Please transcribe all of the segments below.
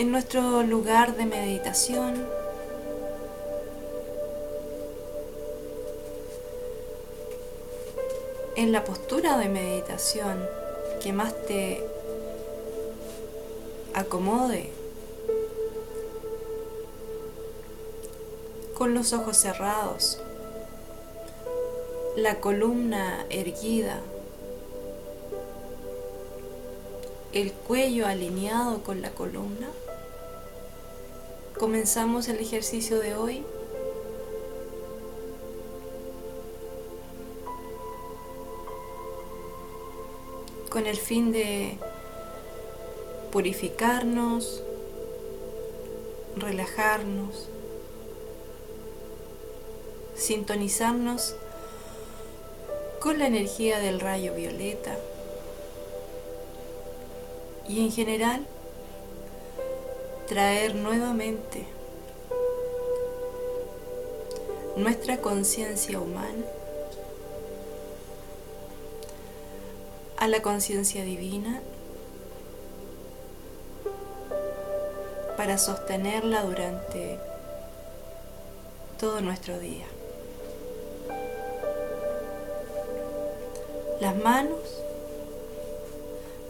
en nuestro lugar de meditación. En la postura de meditación que más te acomode. Con los ojos cerrados, la columna erguida, el cuello alineado con la columna. Comenzamos el ejercicio de hoy. con el fin de purificarnos, relajarnos, sintonizarnos con la energía del rayo violeta y en general traer nuevamente nuestra conciencia humana a la conciencia divina para sostenerla durante todo nuestro día. Las manos,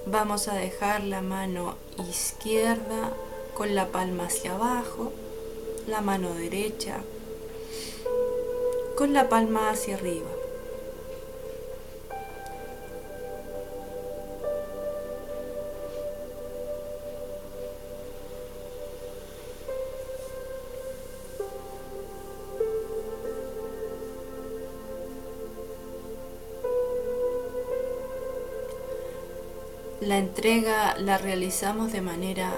vamos a dejar la mano izquierda con la palma hacia abajo, la mano derecha con la palma hacia arriba. La entrega la realizamos de manera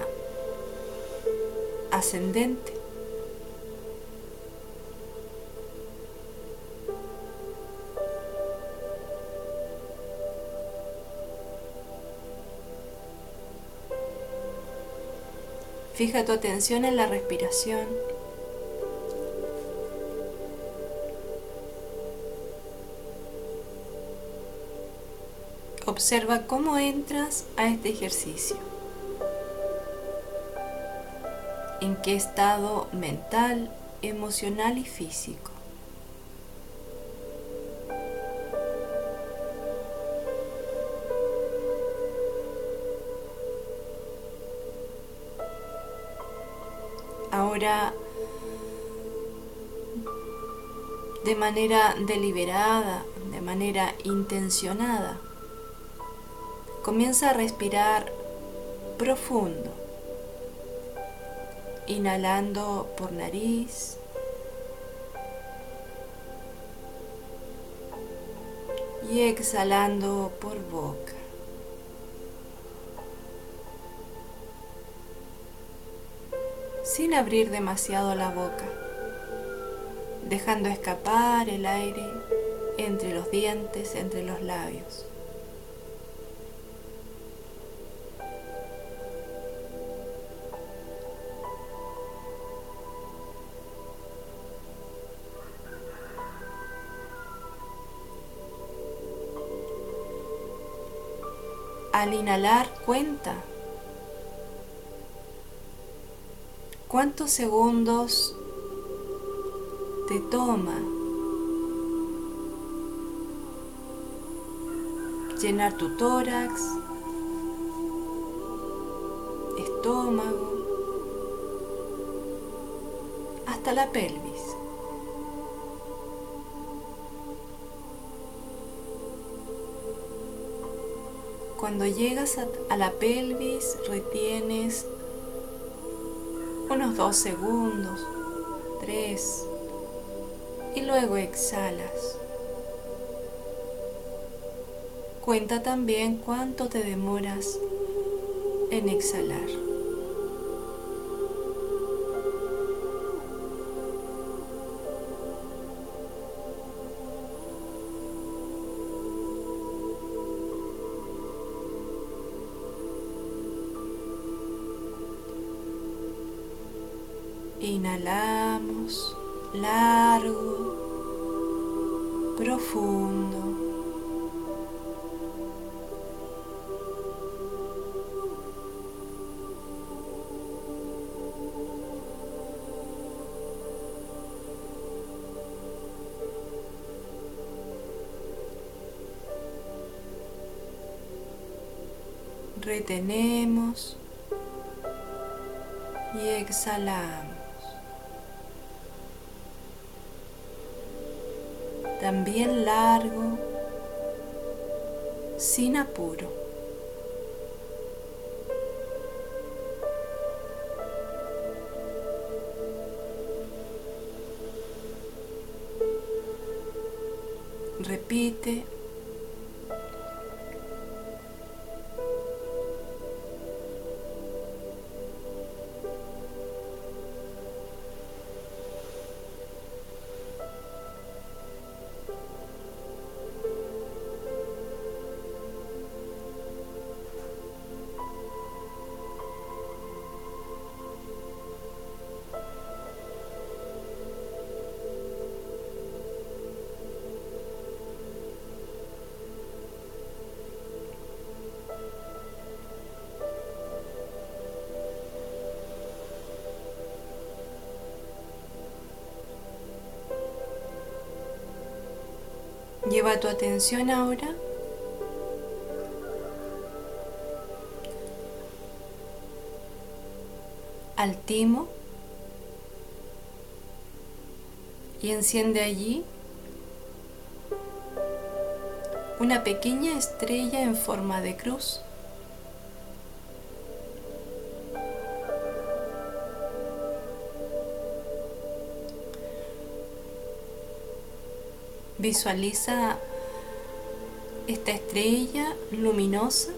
ascendente. Fija tu atención en la respiración. Observa cómo entras a este ejercicio. En qué estado mental, emocional y físico. Ahora, de manera deliberada, de manera intencionada, Comienza a respirar profundo, inhalando por nariz. Y exhalando por boca. Sin abrir demasiado la boca, dejando escapar el aire entre los dientes, entre los labios. Al inhalar cuenta cuántos segundos te toma llenar tu tórax, estómago, hasta la pelvis. Cuando llegas a, la pelvis, retienes unos dos segundos, tres, y luego exhalas. Cuenta también cuánto te demoras en exhalar. largo, profundo. Retenemos y exhalamos. También largo, sin apuro. Repite Lleva tu atención ahora al timo y enciende allí una pequeña estrella en forma de cruz. Visualiza esta estrella luminosa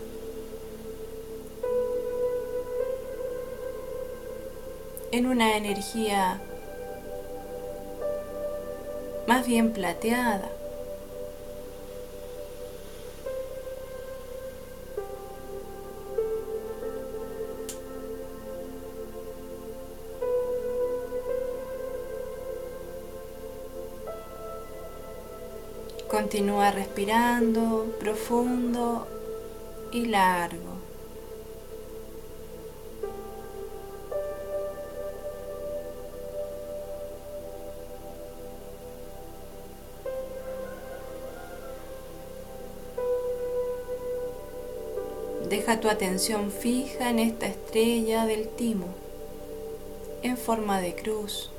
en una energía más bien plateada. Continúa respirando profundo y largo. Deja tu atención fija en esta estrella del timo en forma de cruz.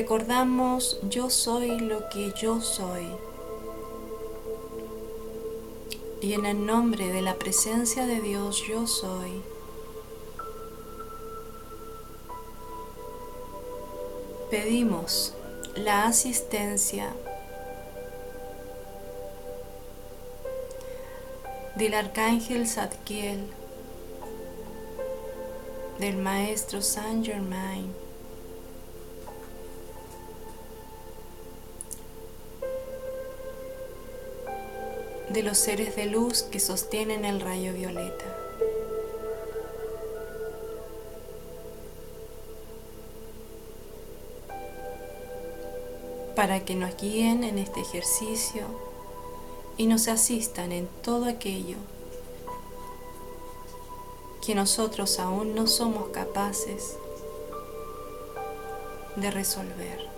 Recordamos yo soy lo que yo soy. Y en el nombre de la presencia de Dios yo soy. Pedimos la asistencia del arcángel Zadkiel, del maestro Saint Germain, de los seres de luz que sostienen el rayo violeta. para que nos guíen en este ejercicio y nos asistan en todo aquello que nosotros aún no somos capaces de resolver.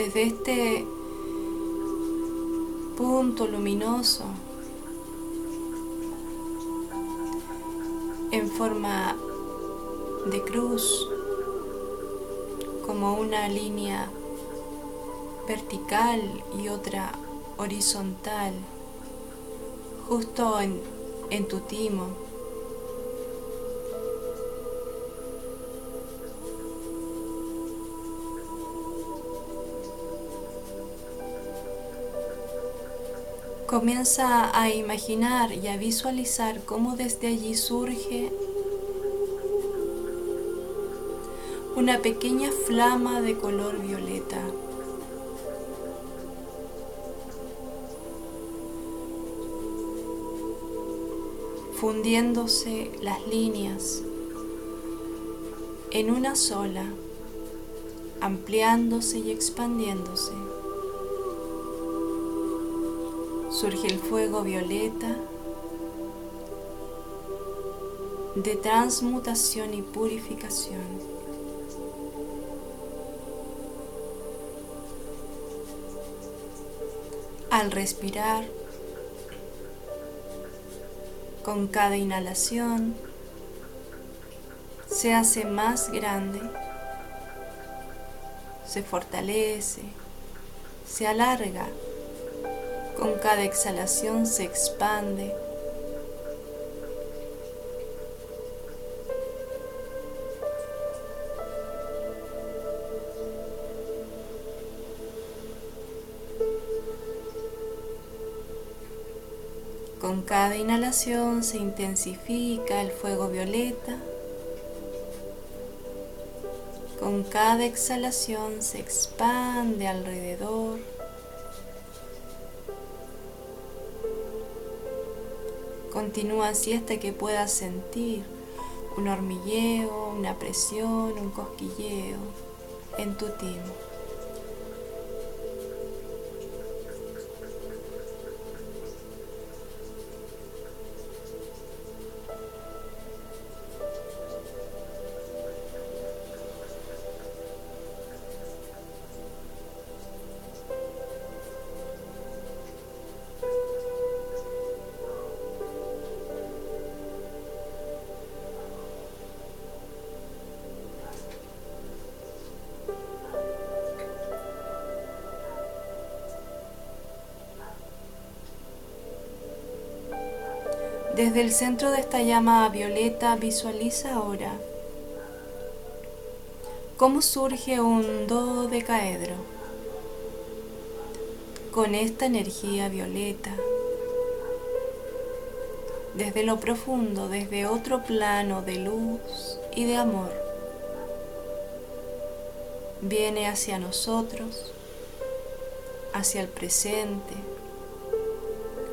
Desde este punto luminoso en forma de cruz como una línea vertical y otra horizontal justo en, en tu timo Comienza a imaginar y a visualizar cómo desde allí surge una pequeña flama de color violeta. fundiéndose las líneas en una sola ampliándose y expandiéndose. Surge el fuego violeta de transmutación y purificación. Al respirar, con cada inhalación, se hace más grande, se fortalece, se alarga, con cada exhalación se expande. Con cada inhalación se intensifica el fuego violeta. Con cada exhalación se expande alrededor. Continúa así hasta que puedas sentir un hormigueo, una presión, un cosquilleo en tu timo. El centro de esta llama violeta visualiza ahora cómo surge un dodecaedro con esta energía violeta. Desde lo profundo, desde otro plano de luz y de amor, viene hacia nosotros, hacia el presente,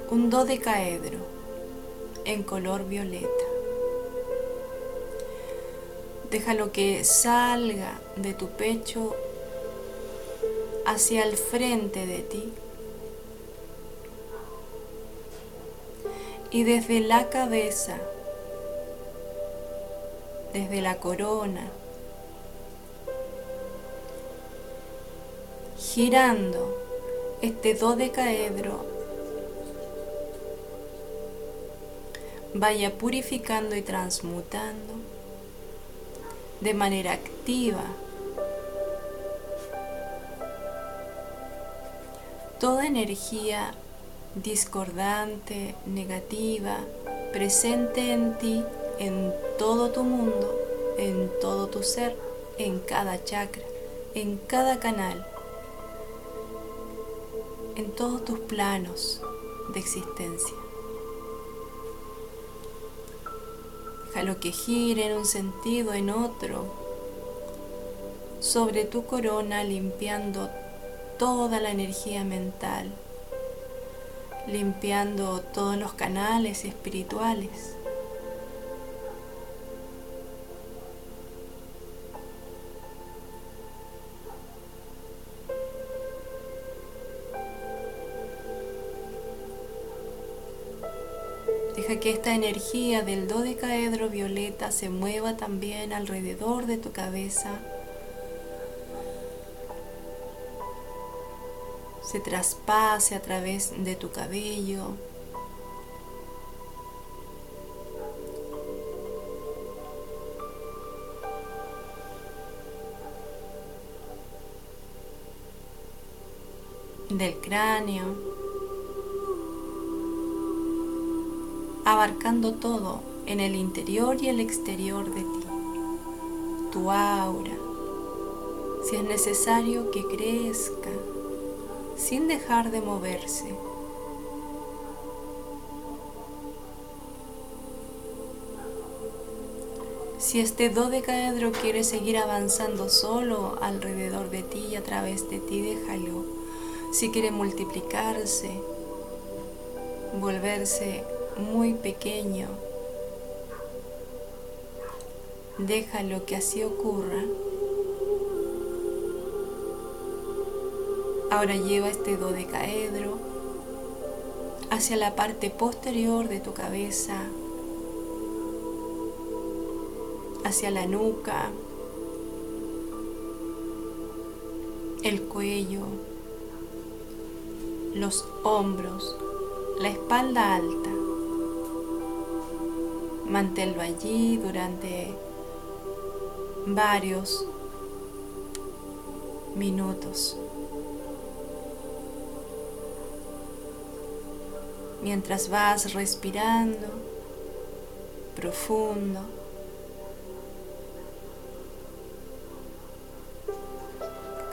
un dodecaedro en color violeta. Déjalo que salga de tu pecho hacia el frente de ti. Y desde la cabeza, desde la corona, girando este dodecaedro vaya purificando y transmutando de manera activa toda energía discordante, negativa, presente en ti, en todo tu mundo, en todo tu ser, en cada chakra, en cada canal, en todos tus planos de existencia. Lo que gire en un sentido, en otro, sobre tu corona limpiando toda la energía mental, limpiando todos los canales espirituales. Deja que esta energía del dodecaedro violeta se mueva también alrededor de tu cabeza. Se traspase a través de tu cabello. del cráneo. Abarcando todo en el interior y el exterior de ti, tu aura, si es necesario que crezca sin dejar de moverse. Si este dodecaedro quiere seguir avanzando solo alrededor de ti y a través de ti, déjalo. Si quiere multiplicarse, volverse muy pequeño. Déjalo que así ocurra. Ahora lleva este dodecaedro hacia la parte posterior de tu cabeza, hacia la nuca, el cuello, los hombros, la espalda alta. Manténlo allí durante varios minutos. Mientras vas respirando profundo.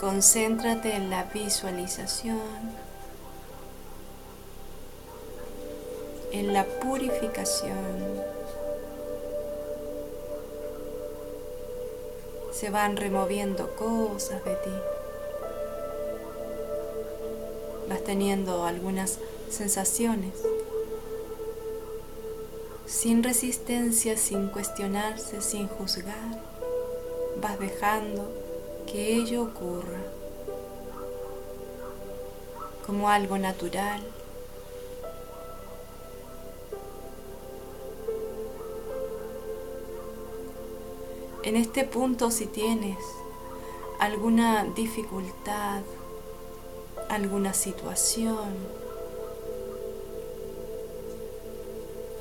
Concéntrate en la visualización, en la purificación. Se van removiendo cosas de ti. Vas teniendo algunas sensaciones, sin resistencia, sin cuestionarse, sin juzgar. Vas dejando que ello ocurra como algo natural. En este punto si tienes alguna dificultad, alguna situación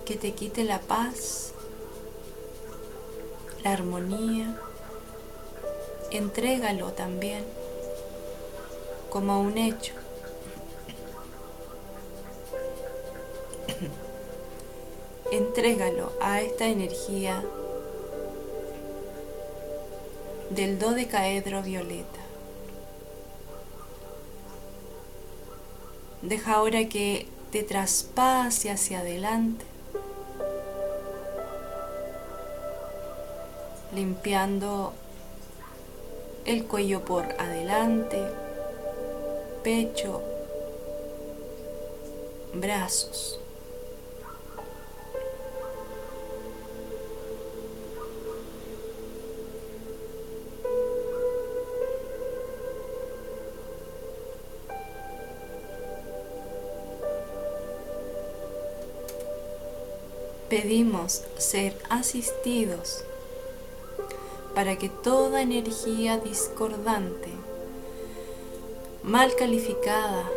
que te quite la paz, la armonía, entrégalo también como un hecho. Entrégalo a esta energía del dodecaedro violeta. Deja ahora que te traspase hacia adelante, limpiando el cuello por adelante, pecho, brazos. Pedimos ser asistidos para que toda energía discordante, mal calificada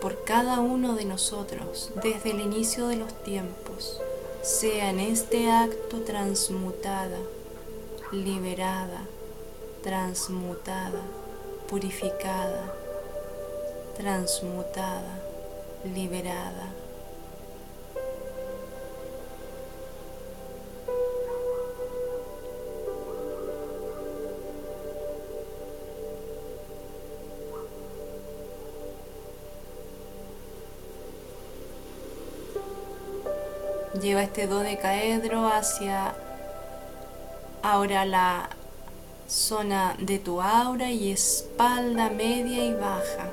por cada uno de nosotros desde el inicio de los tiempos, sea en este acto transmutada, liberada, transmutada, purificada, transmutada, liberada Lleva este dodecaedro hacia ahora la zona de tu aura y espalda media y baja.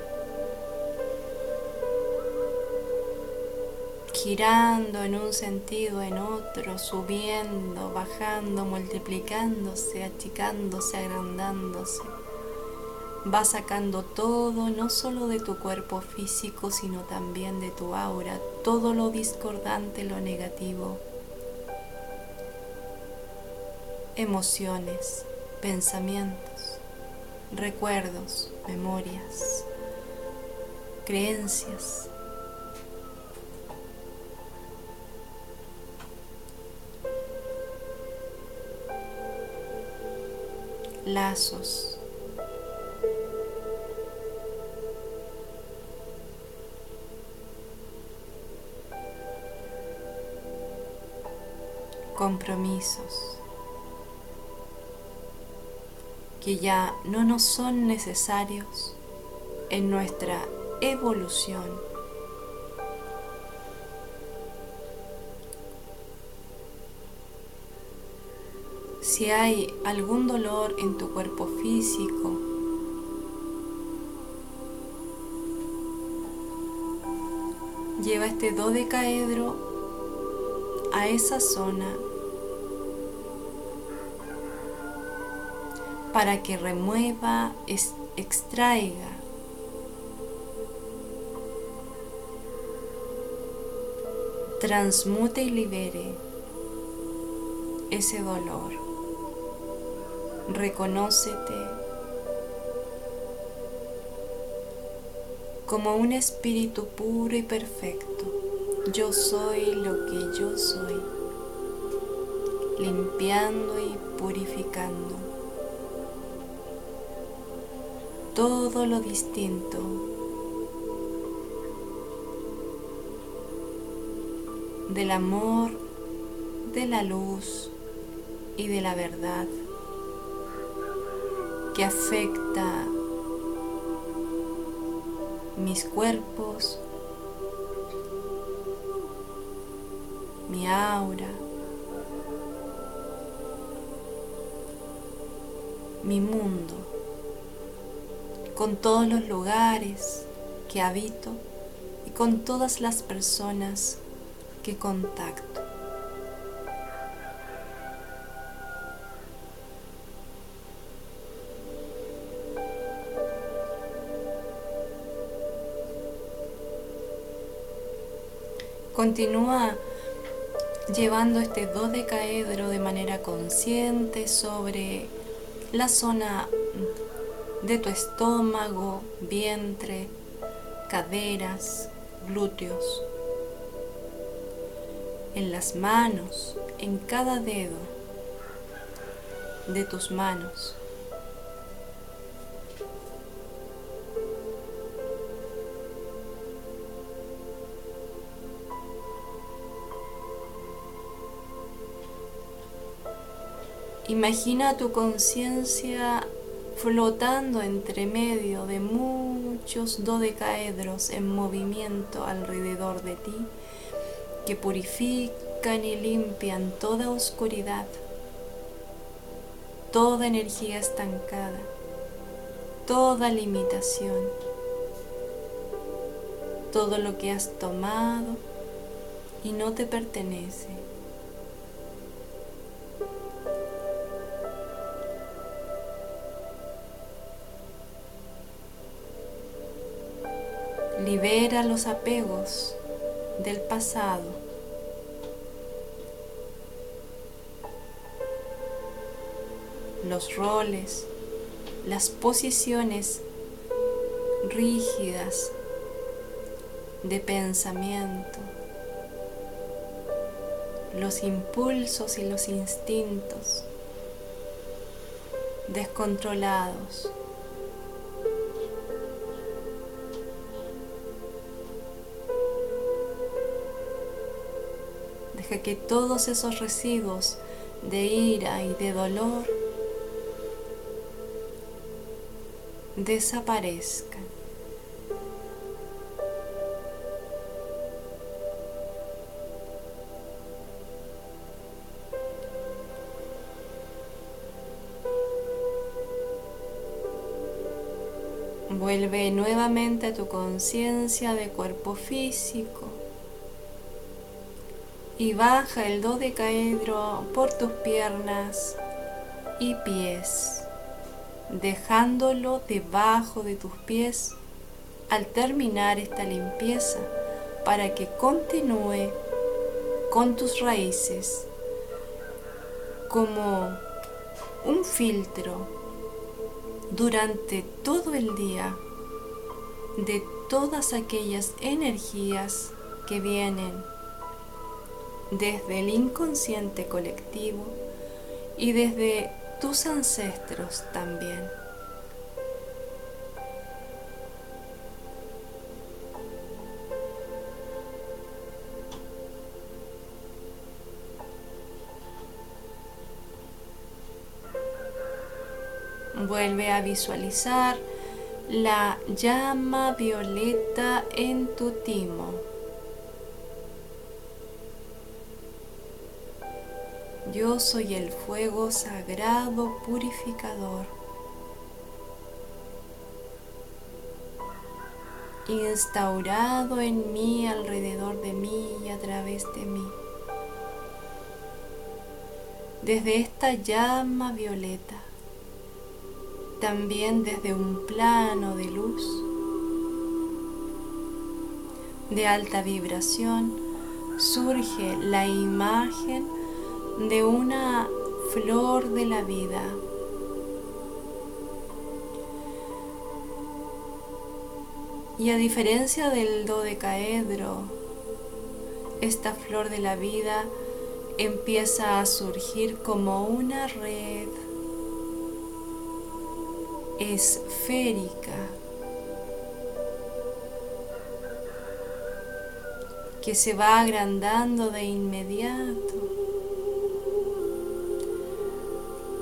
girando en un sentido, en otro, subiendo, bajando, multiplicándose, achicándose, agrandándose va sacando todo, no solo de tu cuerpo físico, sino también de tu aura, todo lo discordante, lo negativo, emociones, pensamientos, recuerdos, memorias, creencias. lazos compromisos que ya no nos son necesarios en nuestra evolución. Si hay algún dolor en tu cuerpo físico, lleva este dodecaedro a esa zona para que remueva, extraiga. Transmute y libere ese dolor. Reconócete como un espíritu puro y perfecto. Yo soy lo que yo soy, limpiando y purificando. Todo lo distinto. Del amor, de la luz y de la verdad que afecta mis cuerpos, mi aura, mi mundo, con todos los lugares que habito y con todas las personas que contacto. Continúa llevando este dodecaedro de manera consciente sobre la zona de tu estómago, vientre, caderas, glúteos en las manos, en cada dedo de tus manos. Imagina tu conciencia flotando entre medio de muchos dodecaedros en movimiento alrededor de ti que purifican y limpian toda oscuridad, toda energía estancada, toda limitación, todo lo que has tomado y no te pertenece. Libera los apegos del pasado. Los roles, las posiciones rígidas de pensamiento, los impulsos y los instintos descontrolados. Que todos esos residuos de ira y de dolor desaparezcan. Vuelve nuevamente a tu conciencia de cuerpo físico y baja el dodecaedro por tus piernas y pies, dejándolo debajo de tus pies al terminar esta limpieza para que continúe con tus raíces como un filtro durante todo el día de todas aquellas energías que vienen desde el inconsciente colectivo y desde tus ancestros también. Vuelve a visualizar la llama violeta en tu timo. Yo soy el fuego sagrado purificador. instaurado en mí, alrededor de mí y a través de mí. Desde esta llama violeta, también desde un plano de luz, de alta vibración, surge la imagen de una flor de la vida. Y a diferencia del dodecaedro, esta flor de la vida empieza a surgir como una red esférica que se va agrandando de inmediato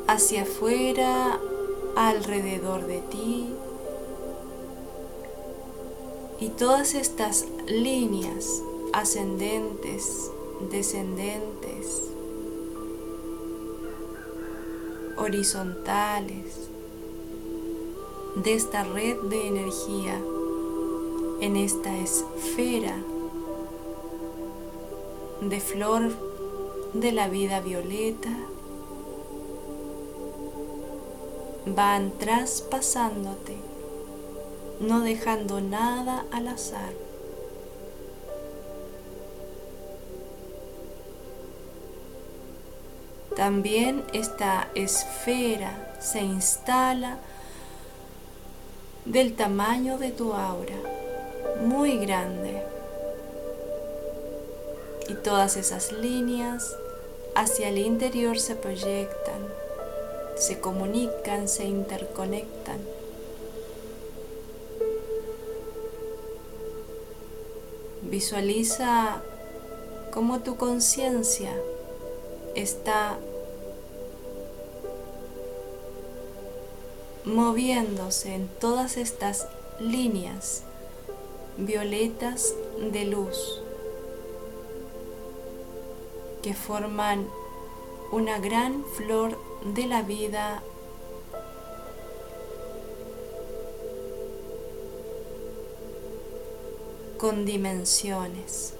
hacia afuera, alrededor de ti. Y todas estas líneas ascendentes, descendentes, horizontales, de esta red de energía en esta esfera de flor de la vida violeta van traspasándote, no dejando nada al azar. También esta esfera se instala del tamaño de tu aura, muy grande. Y todas esas líneas hacia el interior se proyectan, se comunican, se interconectan. Visualiza cómo tu conciencia está moviéndose en todas estas líneas violetas de luz que forman una gran flor de la vida con dimensiones,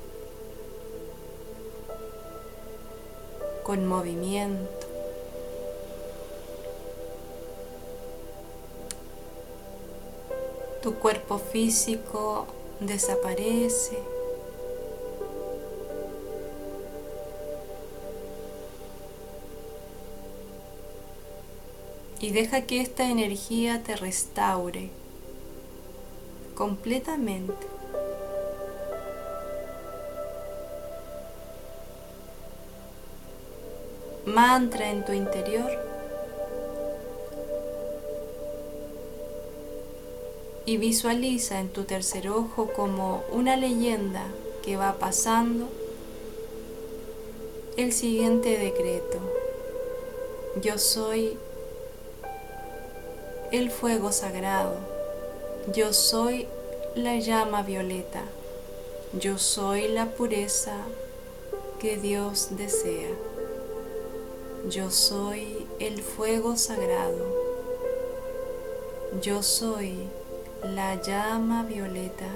con movimiento. tu cuerpo físico desaparece. Y deja que esta energía te restaure completamente. Mantra en tu interior. y visualiza en tu tercer ojo como una leyenda que va pasando el siguiente decreto. Yo soy el fuego sagrado. Yo soy la llama violeta. Yo soy la pureza que Dios desea. Yo soy el fuego sagrado. Yo soy la llama violeta.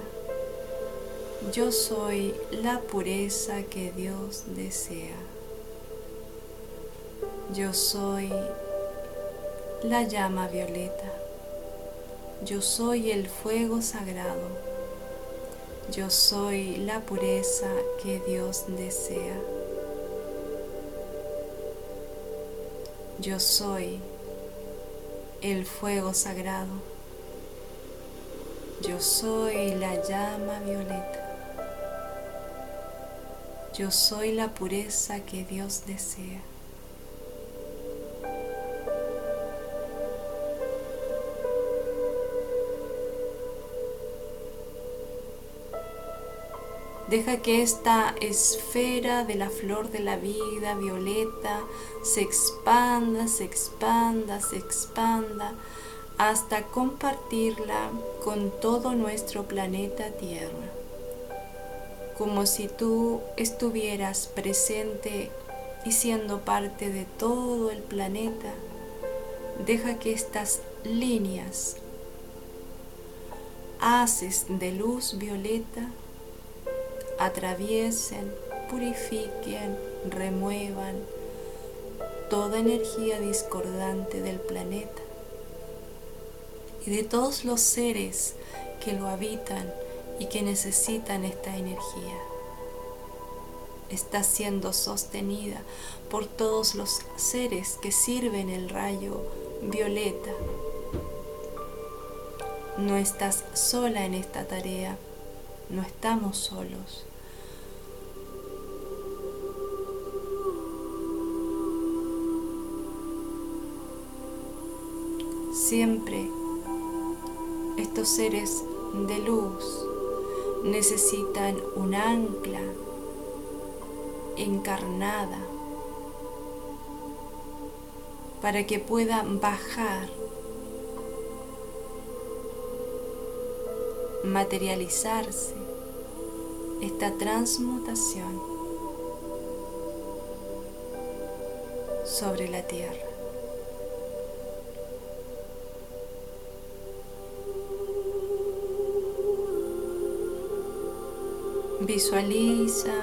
Yo soy la pureza que Dios desea. Yo soy la llama violeta. Yo soy el fuego sagrado. Yo soy la pureza que Dios desea. Yo soy el fuego sagrado. Yo soy la llama violeta. Yo soy la pureza que Dios desea. Deja que esta esfera de la flor de la vida violeta se expanda, se expanda, se expanda hasta compartirla con todo nuestro planeta Tierra, como si tú estuvieras presente y siendo parte de todo el planeta. Deja que estas líneas haces de luz violeta atraviesen, purifiquen, remuevan toda energía discordante del planeta y de todos los seres que lo habitan y que necesitan esta energía. está siendo sostenida por todos los seres que sirven el rayo violeta. No estás sola en esta tarea, no estamos solos. Siempre estos seres de luz necesitan un ancla encarnada para que pueda bajar, materializarse esta transmutación sobre la tierra. Visualiza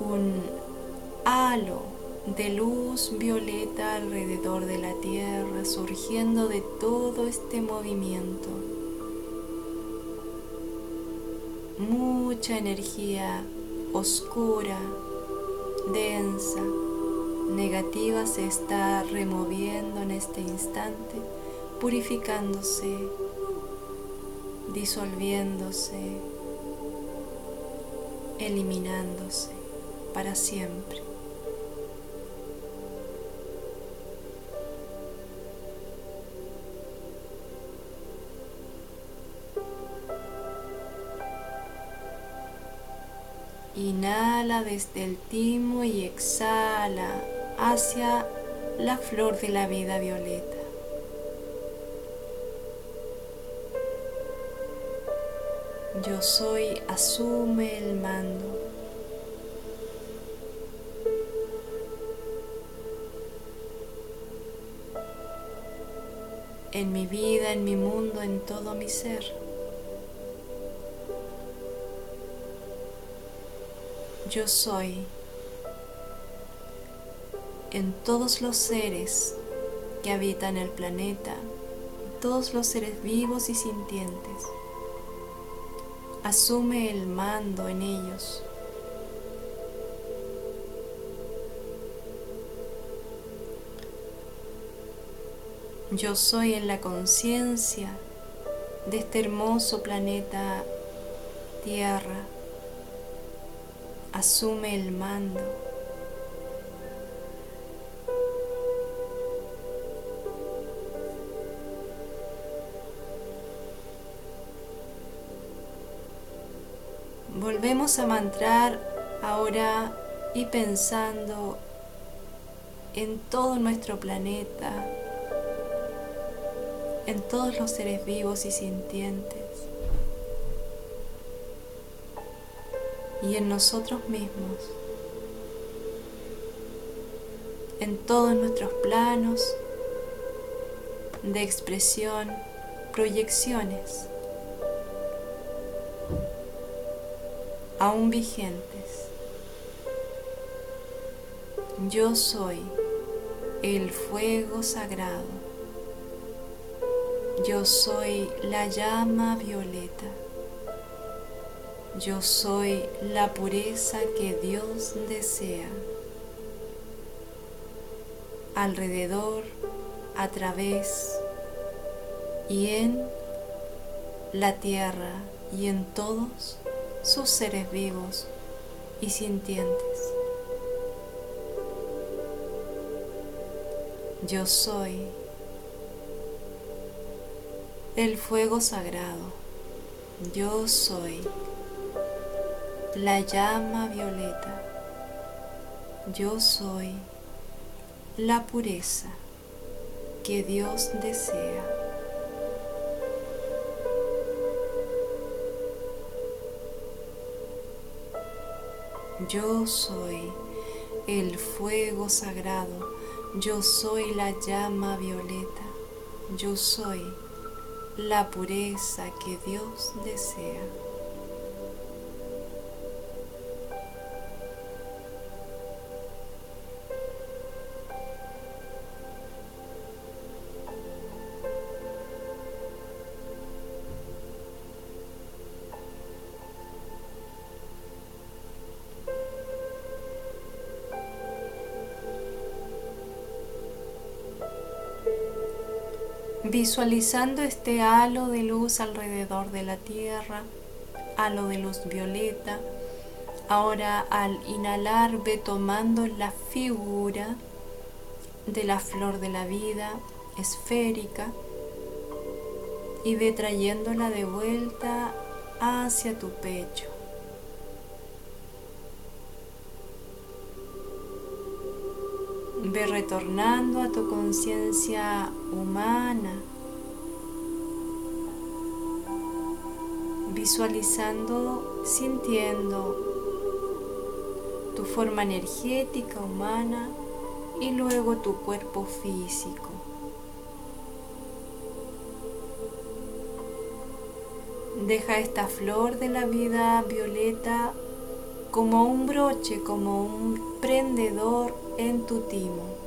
un halo de luz violeta alrededor de la tierra, surgiendo de todo este movimiento. Mucha energía oscura, densa, negativa se está removiendo en este instante, purificándose, disolviéndose eliminándose para siempre. Inhala desde el timo y exhala hacia la flor de la vida violeta. Yo soy, asume el mando. En mi vida, en mi mundo, en todo mi ser. Yo soy en todos los seres que habitan el planeta, todos los seres vivos y sintientes asume el mando en ellos. Yo soy en la conciencia de este hermoso planeta Tierra. Asume el mando. Volvemos a mantrar ahora y pensando en todo nuestro planeta, en todos los seres vivos y sintientes y en nosotros mismos, en todos nuestros planos de expresión, proyecciones. Aún vigentes. Yo soy el fuego sagrado. Yo soy la llama violeta. Yo soy la pureza que Dios desea. Alrededor, a través y en la tierra y en todos sus seres vivos y sintientes. Yo soy el fuego sagrado. Yo soy la llama violeta. Yo soy la pureza que Dios desea. Yo soy el fuego sagrado, yo soy la llama violeta, yo soy la pureza que Dios desea. Visualizando este halo de luz alrededor de la Tierra, halo de luz violeta. Ahora al inhalar ve tomando la figura de la flor de la vida esférica y ve trayéndola de vuelta hacia tu pecho. Ve retornando a tu conciencia humana, visualizando, sintiendo tu forma energética humana y luego tu cuerpo físico. Deja esta flor de la vida violeta como un broche, como un prendedor en tu timo.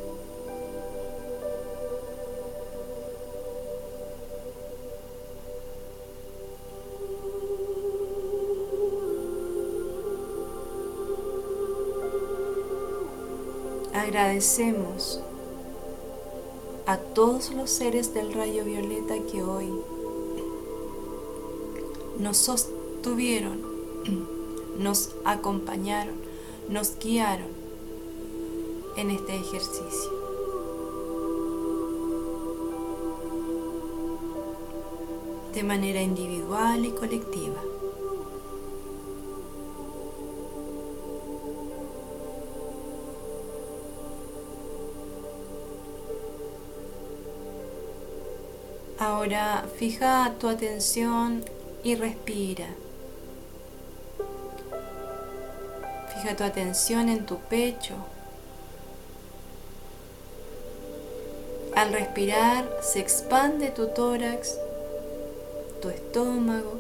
Agradecemos a todos los seres del rayo violeta que hoy nos sostuvieron, nos acompañaron, nos guiaron en este ejercicio. De manera individual y colectiva. Ahora fija tu atención y respira. Fija tu atención en tu pecho. Al respirar se expande tu tórax, tu estómago.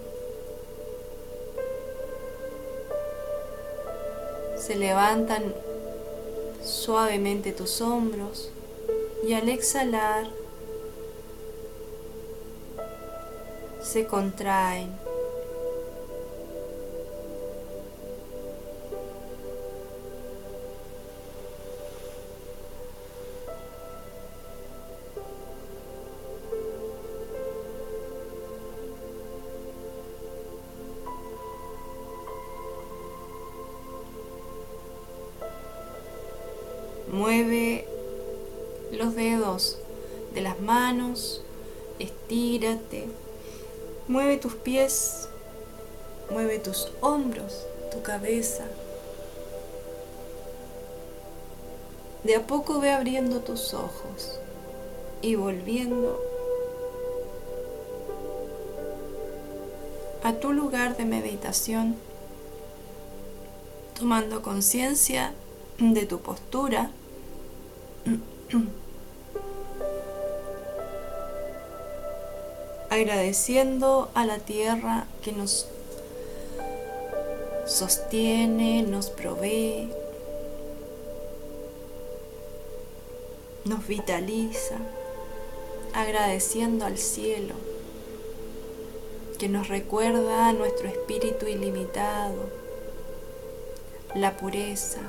Se levantan suavemente tus hombros y al exhalar se contraen. De a poco ve abriendo tus ojos y volviendo a tu lugar de meditación, tomando conciencia de tu postura. agradeciendo a la tierra que nos sostiene, nos provee, nos vitaliza, agradeciendo al cielo que nos recuerda a nuestro espíritu ilimitado, la pureza,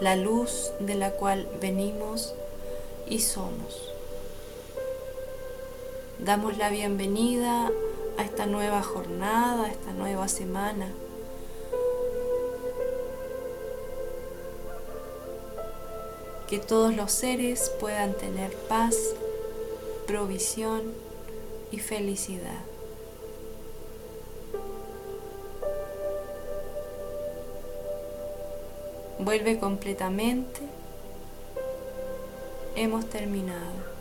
la luz de la cual venimos y somos. Damos la bienvenida a esta nueva jornada, a esta nueva semana. Que todos los seres puedan tener paz, provisión y felicidad. Vuelve completamente. Hemos terminado.